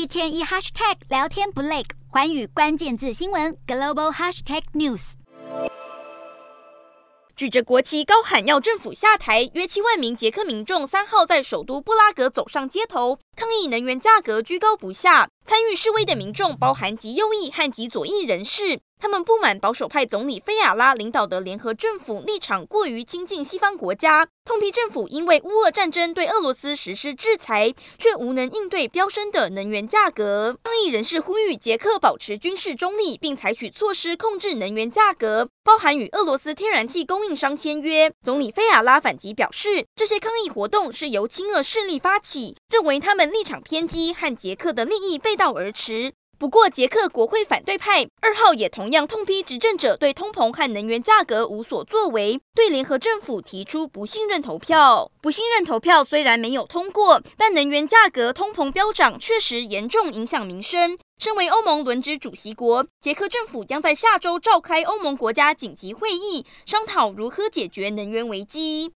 一天一 hashtag 聊天不累，环宇关键字新闻 global hashtag news。举着国旗高喊要政府下台，约七万名捷克民众三号在首都布拉格走上街头，抗议能源价格居高不下。参与示威的民众包含极右翼和极左翼人士。他们不满保守派总理菲亚拉领导的联合政府立场过于亲近西方国家，痛批政府因为乌俄战争对俄罗斯实施制裁，却无能应对飙升的能源价格。抗议人士呼吁捷克保持军事中立，并采取措施控制能源价格，包含与俄罗斯天然气供应商签约。总理菲亚拉反击表示，这些抗议活动是由亲俄势力发起，认为他们立场偏激，和捷克的利益背道而驰。不过，捷克国会反对派二号也同样痛批执政者对通膨和能源价格无所作为，对联合政府提出不信任投票。不信任投票虽然没有通过，但能源价格通膨飙涨确实严重影响民生。身为欧盟轮值主席国，捷克政府将在下周召开欧盟国家紧急会议，商讨如何解决能源危机。